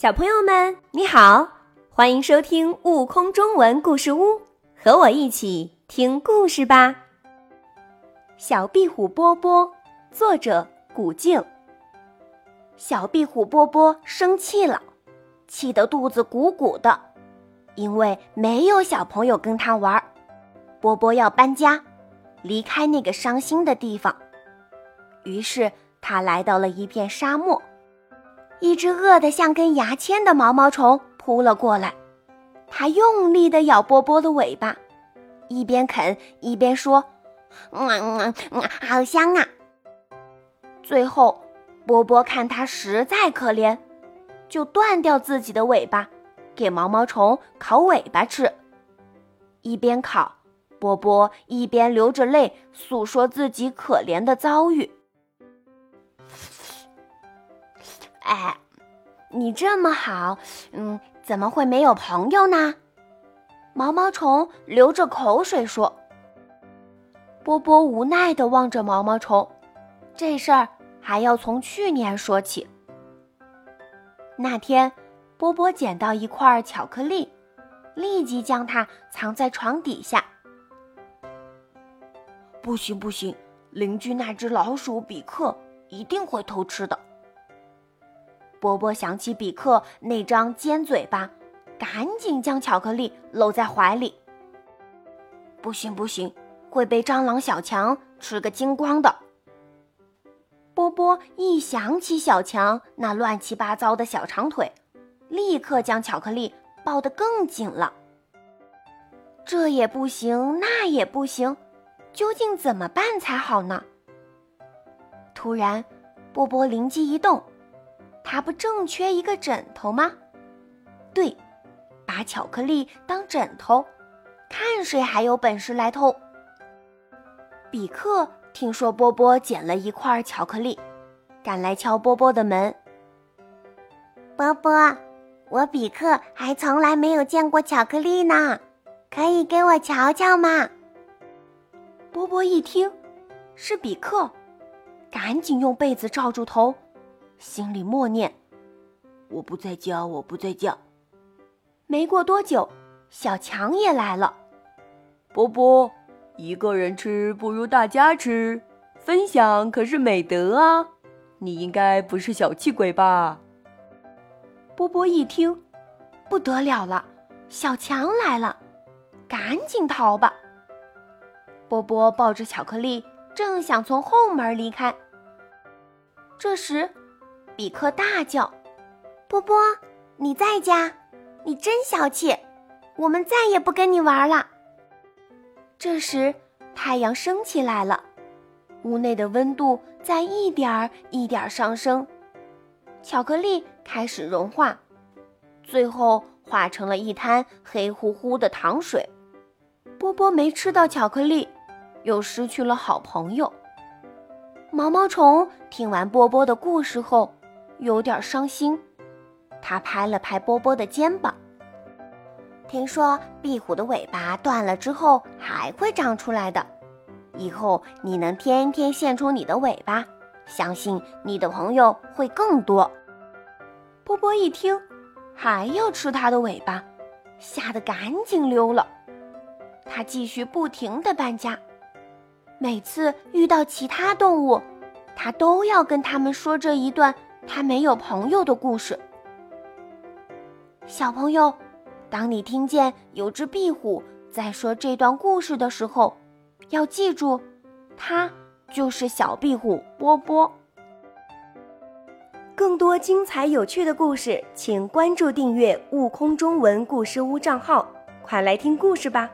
小朋友们，你好，欢迎收听《悟空中文故事屋》，和我一起听故事吧。小壁虎波波，作者古静。小壁虎波波生气了，气得肚子鼓鼓的，因为没有小朋友跟他玩。波波要搬家，离开那个伤心的地方。于是他来到了一片沙漠。一只饿得像根牙签的毛毛虫扑了过来，它用力地咬波波的尾巴，一边啃一边说：“嗯嗯嗯，好香啊！”最后，波波看它实在可怜，就断掉自己的尾巴，给毛毛虫烤尾巴吃。一边烤，波波一边流着泪诉说自己可怜的遭遇。哎，你这么好，嗯，怎么会没有朋友呢？毛毛虫流着口水说。波波无奈地望着毛毛虫，这事儿还要从去年说起。那天，波波捡到一块巧克力，立即将它藏在床底下。不行不行，邻居那只老鼠比克一定会偷吃的。波波想起比克那张尖嘴巴，赶紧将巧克力搂在怀里。不行不行，会被蟑螂小强吃个精光的。波波一想起小强那乱七八糟的小长腿，立刻将巧克力抱得更紧了。这也不行，那也不行，究竟怎么办才好呢？突然，波波灵机一动。他不正缺一个枕头吗？对，把巧克力当枕头，看谁还有本事来偷。比克听说波波捡了一块巧克力，赶来敲波波的门。波波，我比克还从来没有见过巧克力呢，可以给我瞧瞧吗？波波一听是比克，赶紧用被子罩住头。心里默念：“我不在家，我不在家。”没过多久，小强也来了。波波，一个人吃不如大家吃，分享可是美德啊！你应该不是小气鬼吧？波波一听，不得了了，小强来了，赶紧逃吧！波波抱着巧克力，正想从后门离开，这时。比克大叫：“波波，你在家？你真小气！我们再也不跟你玩了。”这时，太阳升起来了，屋内的温度在一点儿一点儿上升，巧克力开始融化，最后化成了一滩黑乎乎的糖水。波波没吃到巧克力，又失去了好朋友。毛毛虫听完波波的故事后。有点伤心，他拍了拍波波的肩膀。听说壁虎的尾巴断了之后还会长出来的，以后你能天天献出你的尾巴，相信你的朋友会更多。波波一听，还要吃它的尾巴，吓得赶紧溜了。他继续不停地搬家，每次遇到其他动物，他都要跟他们说这一段。他没有朋友的故事。小朋友，当你听见有只壁虎在说这段故事的时候，要记住，它就是小壁虎波波。更多精彩有趣的故事，请关注订阅“悟空中文故事屋”账号，快来听故事吧。